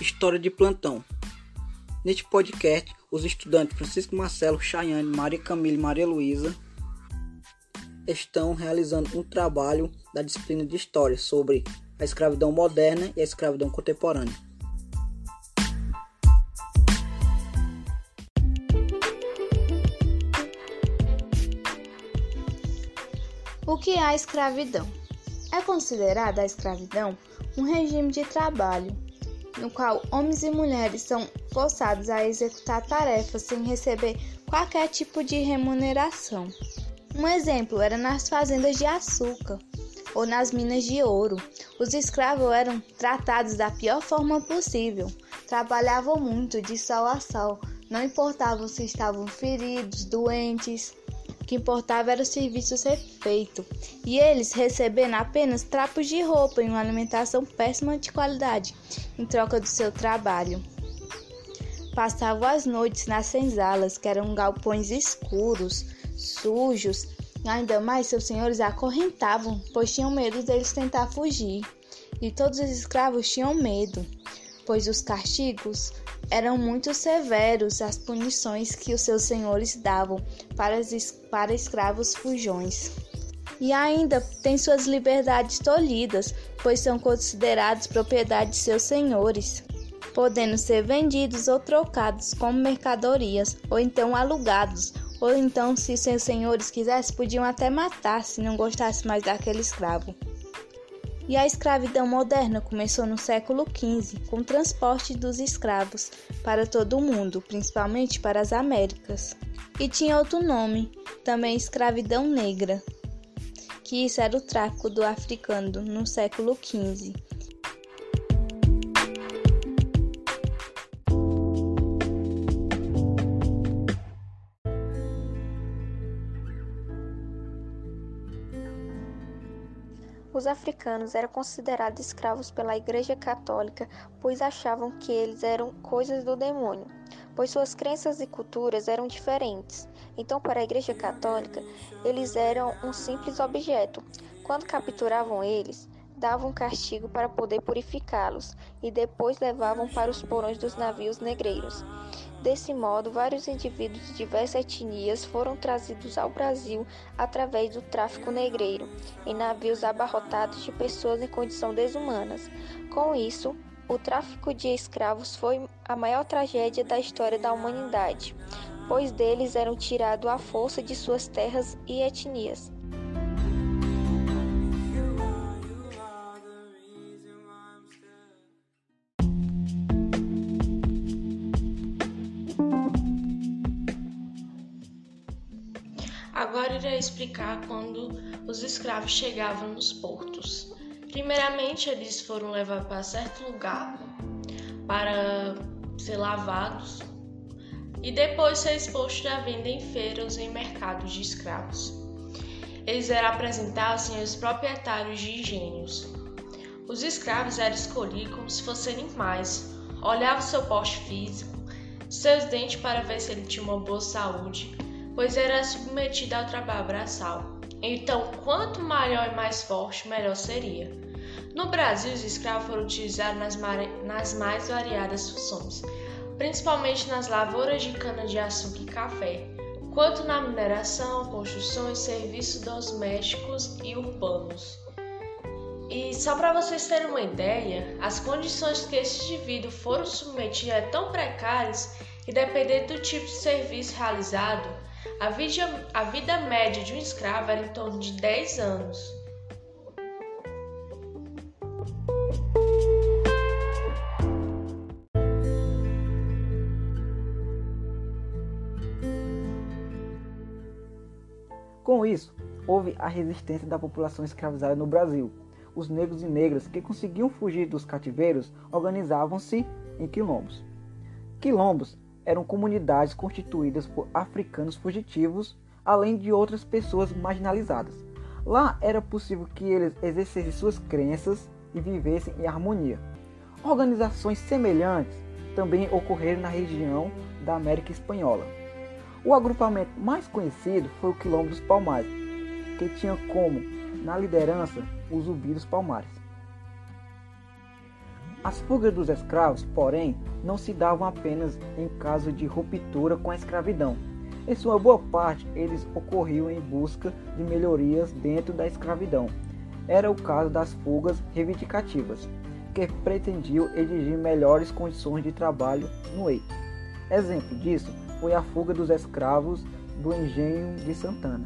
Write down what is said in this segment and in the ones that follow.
História de plantão. Neste podcast, os estudantes Francisco Marcelo, Chayane, Maria Camila e Maria Luísa estão realizando um trabalho da disciplina de História sobre a escravidão moderna e a escravidão contemporânea. O que é a escravidão? É considerada a escravidão um regime de trabalho no qual homens e mulheres são forçados a executar tarefas sem receber qualquer tipo de remuneração. Um exemplo era nas fazendas de açúcar ou nas minas de ouro. Os escravos eram tratados da pior forma possível, trabalhavam muito de sol a sol, não importavam se estavam feridos, doentes, que importava era o serviço ser feito, e eles recebendo apenas trapos de roupa e uma alimentação péssima de qualidade em troca do seu trabalho. Passavam as noites nas senzalas, que eram galpões escuros, sujos, ainda mais seus senhores acorrentavam, pois tinham medo deles tentar fugir. E todos os escravos tinham medo, pois os castigos eram muito severos as punições que os seus senhores davam para, para escravos fujões. E ainda têm suas liberdades tolhidas, pois são considerados propriedade de seus senhores, podendo ser vendidos ou trocados como mercadorias, ou então alugados, ou então, se seus senhores quisessem, podiam até matar se não gostasse mais daquele escravo. E a escravidão moderna começou no século XV, com o transporte dos escravos para todo o mundo, principalmente para as Américas. E tinha outro nome, também escravidão negra, que isso era o tráfico do africano no século XV. Os africanos eram considerados escravos pela Igreja Católica, pois achavam que eles eram coisas do demônio, pois suas crenças e culturas eram diferentes. Então, para a Igreja Católica, eles eram um simples objeto. Quando capturavam eles, davam castigo para poder purificá-los e depois levavam para os porões dos navios negreiros. Desse modo, vários indivíduos de diversas etnias foram trazidos ao Brasil através do tráfico negreiro, em navios abarrotados de pessoas em condições desumanas. Com isso, o tráfico de escravos foi a maior tragédia da história da humanidade, pois deles eram tirados à força de suas terras e etnias. Agora irei explicar quando os escravos chegavam nos portos. Primeiramente, eles foram levados para certo lugar para ser lavados e depois ser expostos à venda em feiras e em mercados de escravos. Eles eram apresentados aos proprietários de engenhos. Os escravos eram escolhidos como se fossem animais, olhavam seu porte físico, seus dentes para ver se ele tinha uma boa saúde pois era submetida ao trabalho braçal. Então, quanto maior e mais forte, melhor seria. No Brasil, os escravos foram utilizados nas, nas mais variadas funções, principalmente nas lavouras de cana-de-açúcar e café, quanto na mineração, construções, serviços domésticos e urbanos. E só para vocês terem uma ideia, as condições que esses indivíduos foram submetidos é tão precárias que, dependendo do tipo de serviço realizado, a vida, a vida média de um escravo era em torno de 10 anos. Com isso, houve a resistência da população escravizada no Brasil. Os negros e negras que conseguiam fugir dos cativeiros organizavam-se em quilombos. Quilombos eram comunidades constituídas por africanos fugitivos, além de outras pessoas marginalizadas. Lá era possível que eles exercessem suas crenças e vivessem em harmonia. Organizações semelhantes também ocorreram na região da América Espanhola. O agrupamento mais conhecido foi o Quilombo dos Palmares, que tinha como na liderança os Zumbi dos Palmares. As fugas dos escravos, porém, não se davam apenas em caso de ruptura com a escravidão. Em sua boa parte, eles ocorriam em busca de melhorias dentro da escravidão. Era o caso das fugas reivindicativas, que pretendiam exigir melhores condições de trabalho no eito. Exemplo disso foi a fuga dos escravos do engenho de Santana,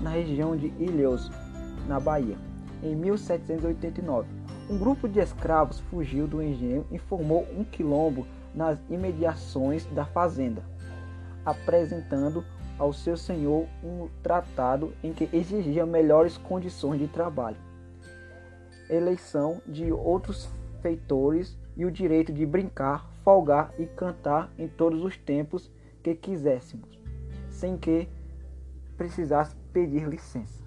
na região de Ilhéus, na Bahia, em 1789. Um grupo de escravos fugiu do engenho e formou um quilombo nas imediações da fazenda, apresentando ao seu senhor um tratado em que exigia melhores condições de trabalho, eleição de outros feitores e o direito de brincar, folgar e cantar em todos os tempos que quiséssemos, sem que precisasse pedir licença.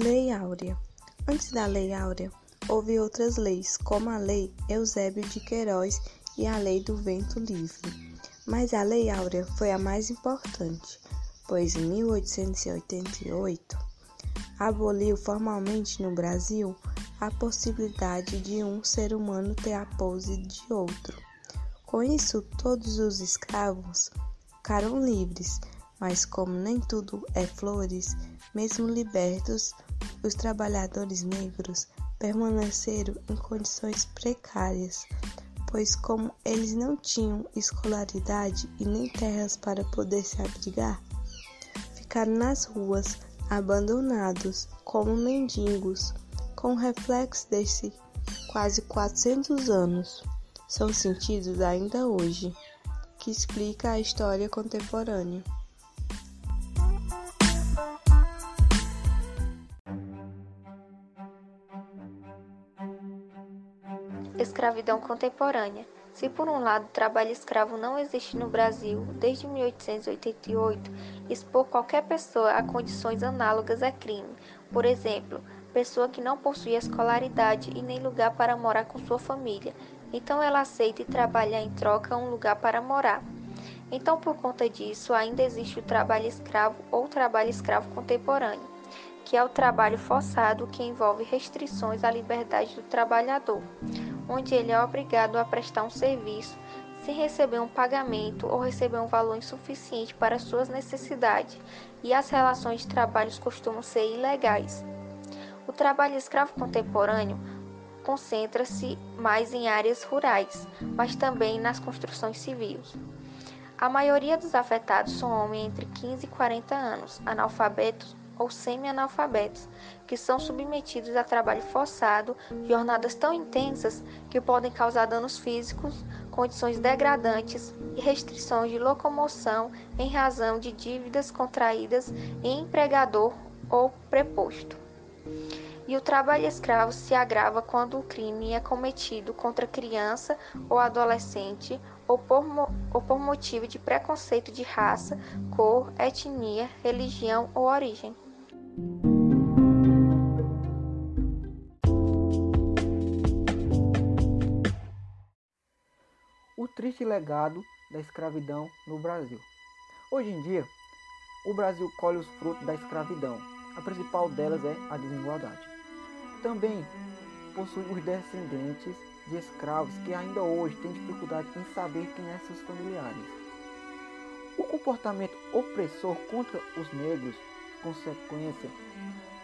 Lei Áurea. Antes da Lei Áurea, houve outras leis, como a Lei Eusébio de Queiroz e a Lei do Vento Livre. Mas a Lei Áurea foi a mais importante, pois em 1888 aboliu formalmente no Brasil a possibilidade de um ser humano ter a pose de outro. Com isso, todos os escravos ficaram livres, mas como nem tudo é flores, mesmo libertos, os trabalhadores negros permaneceram em condições precárias, pois, como eles não tinham escolaridade e nem terras para poder se abrigar, ficaram nas ruas, abandonados, como mendigos, com reflexo desse quase 400 anos. São sentidos ainda hoje, que explica a história contemporânea. Escravidão contemporânea. Se por um lado o trabalho escravo não existe no Brasil desde 1888, expor qualquer pessoa a condições análogas é crime. Por exemplo, pessoa que não possui escolaridade e nem lugar para morar com sua família, então ela aceita e trabalha em troca um lugar para morar. Então, por conta disso, ainda existe o trabalho escravo ou trabalho escravo contemporâneo, que é o trabalho forçado que envolve restrições à liberdade do trabalhador onde ele é obrigado a prestar um serviço sem receber um pagamento ou receber um valor insuficiente para suas necessidades, e as relações de trabalho costumam ser ilegais. O trabalho escravo contemporâneo concentra-se mais em áreas rurais, mas também nas construções civis. A maioria dos afetados são homens entre 15 e 40 anos, analfabetos ou semi-analfabetos, que são submetidos a trabalho forçado, jornadas tão intensas que podem causar danos físicos, condições degradantes e restrições de locomoção em razão de dívidas contraídas em empregador ou preposto. E o trabalho escravo se agrava quando o crime é cometido contra criança ou adolescente ou por, ou por motivo de preconceito de raça, cor, etnia, religião ou origem. Triste legado da escravidão no Brasil. Hoje em dia, o Brasil colhe os frutos da escravidão. A principal delas é a desigualdade. Também possui os descendentes de escravos que ainda hoje têm dificuldade em saber quem são seus familiares. O comportamento opressor contra os negros consequência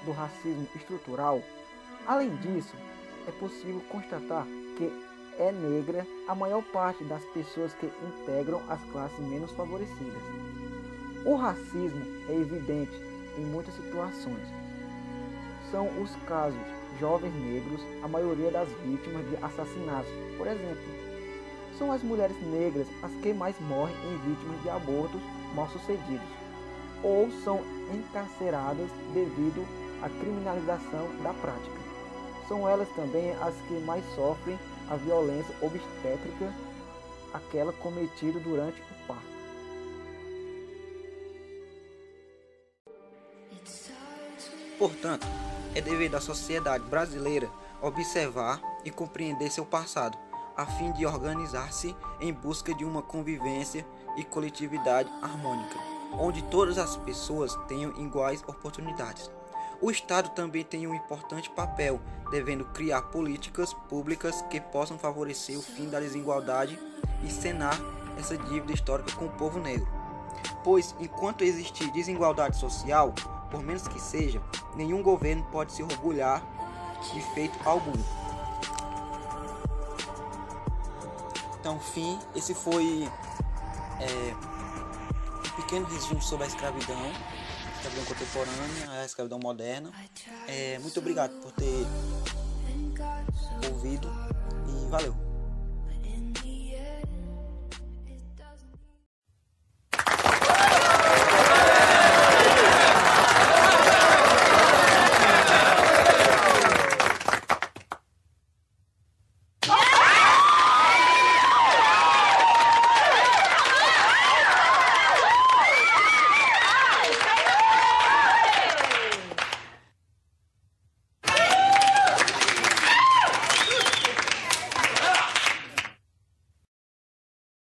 do racismo estrutural. Além disso, é possível constatar que é negra a maior parte das pessoas que integram as classes menos favorecidas. O racismo é evidente em muitas situações. São os casos jovens negros, a maioria das vítimas de assassinatos, por exemplo. São as mulheres negras as que mais morrem em vítimas de abortos mal sucedidos ou são encarceradas devido à criminalização da prática. São elas também as que mais sofrem a violência obstétrica, aquela cometida durante o parto. Portanto, é dever da sociedade brasileira observar e compreender seu passado, a fim de organizar-se em busca de uma convivência e coletividade harmônica, onde todas as pessoas tenham iguais oportunidades. O Estado também tem um importante papel, devendo criar políticas públicas que possam favorecer o fim da desigualdade e cenar essa dívida histórica com o povo negro. Pois, enquanto existir desigualdade social, por menos que seja, nenhum governo pode se orgulhar de feito algum. Então, fim, esse foi é, um pequeno resumo sobre a escravidão, escravidão contemporânea, a escravidão moderna. É, muito obrigado por ter ouvido e valeu!